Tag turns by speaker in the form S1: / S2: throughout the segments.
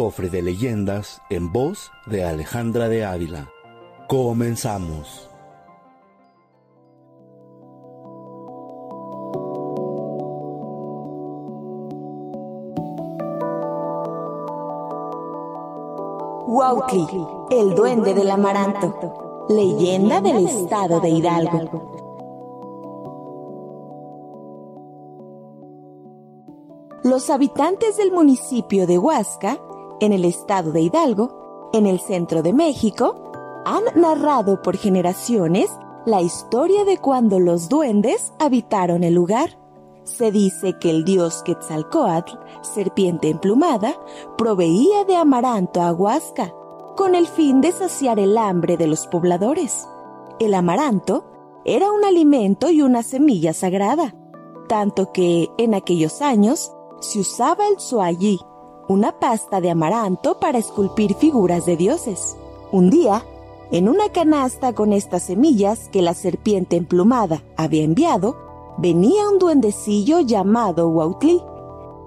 S1: Cofre de leyendas en voz de Alejandra de Ávila. Comenzamos.
S2: Huautli, el duende del amaranto, leyenda del estado de Hidalgo. Los habitantes del municipio de Huasca, en el estado de Hidalgo, en el centro de México, han narrado por generaciones la historia de cuando los duendes habitaron el lugar. Se dice que el dios Quetzalcoatl, serpiente emplumada, proveía de amaranto a Huasca, con el fin de saciar el hambre de los pobladores. El amaranto era un alimento y una semilla sagrada, tanto que en aquellos años se usaba el suayí, una pasta de amaranto para esculpir figuras de dioses. Un día, en una canasta con estas semillas que la serpiente emplumada había enviado, venía un duendecillo llamado Huautli,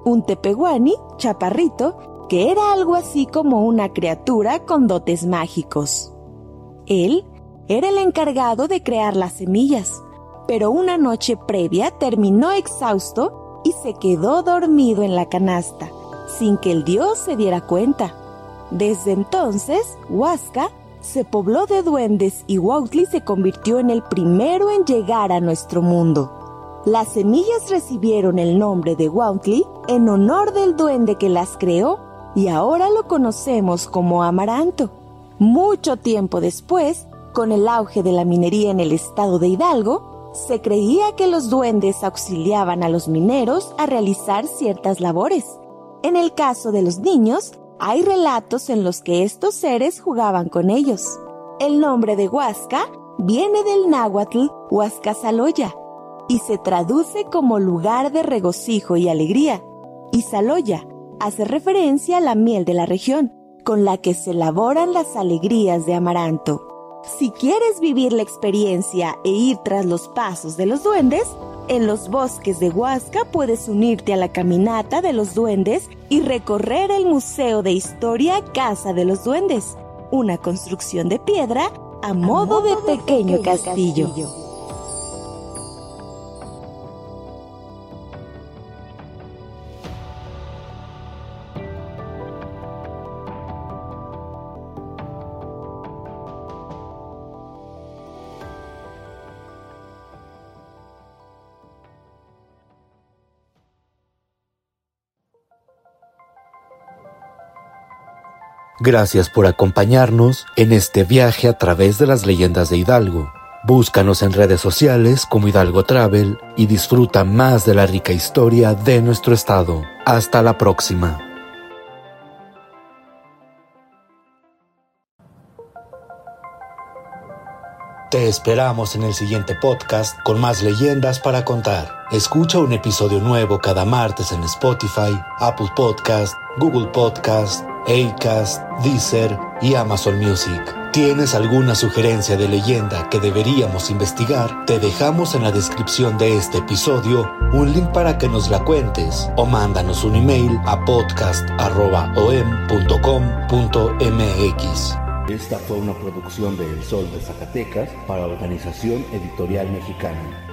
S2: un tepehuani chaparrito que era algo así como una criatura con dotes mágicos. Él era el encargado de crear las semillas, pero una noche previa terminó exhausto y se quedó dormido en la canasta, sin que el dios se diera cuenta. Desde entonces, Huasca se pobló de duendes y Huautli se convirtió en el primero en llegar a nuestro mundo. Las semillas recibieron el nombre de Wauntli en honor del duende que las creó y ahora lo conocemos como amaranto. Mucho tiempo después, con el auge de la minería en el estado de Hidalgo, se creía que los duendes auxiliaban a los mineros a realizar ciertas labores. En el caso de los niños, hay relatos en los que estos seres jugaban con ellos. El nombre de Huasca viene del náhuatl Huascasaloya, y se traduce como lugar de regocijo y alegría. Y Saloya hace referencia a la miel de la región, con la que se elaboran las alegrías de Amaranto. Si quieres vivir la experiencia e ir tras los pasos de los duendes, en los bosques de Huasca puedes unirte a la caminata de los duendes y recorrer el Museo de Historia Casa de los Duendes, una construcción de piedra a modo, de, pequeño, castillo.
S1: Gracias por acompañarnos en este viaje a través de las leyendas de Hidalgo. Búscanos en redes sociales como Hidalgo Travel y disfruta más de la rica historia de nuestro estado. Hasta la próxima. Te esperamos en el siguiente podcast con más leyendas para contar. Escucha un episodio nuevo cada martes en Spotify, Apple Podcast, Google Podcast Acast, Deezer y Amazon Music. ¿Tienes alguna sugerencia de leyenda que deberíamos investigar? Te dejamos en la descripción de este episodio un link para que nos la cuentes o mándanos un email a podcast.om.com.mx. Esta fue una producción de El Sol de Zacatecas para Organización Editorial Mexicana.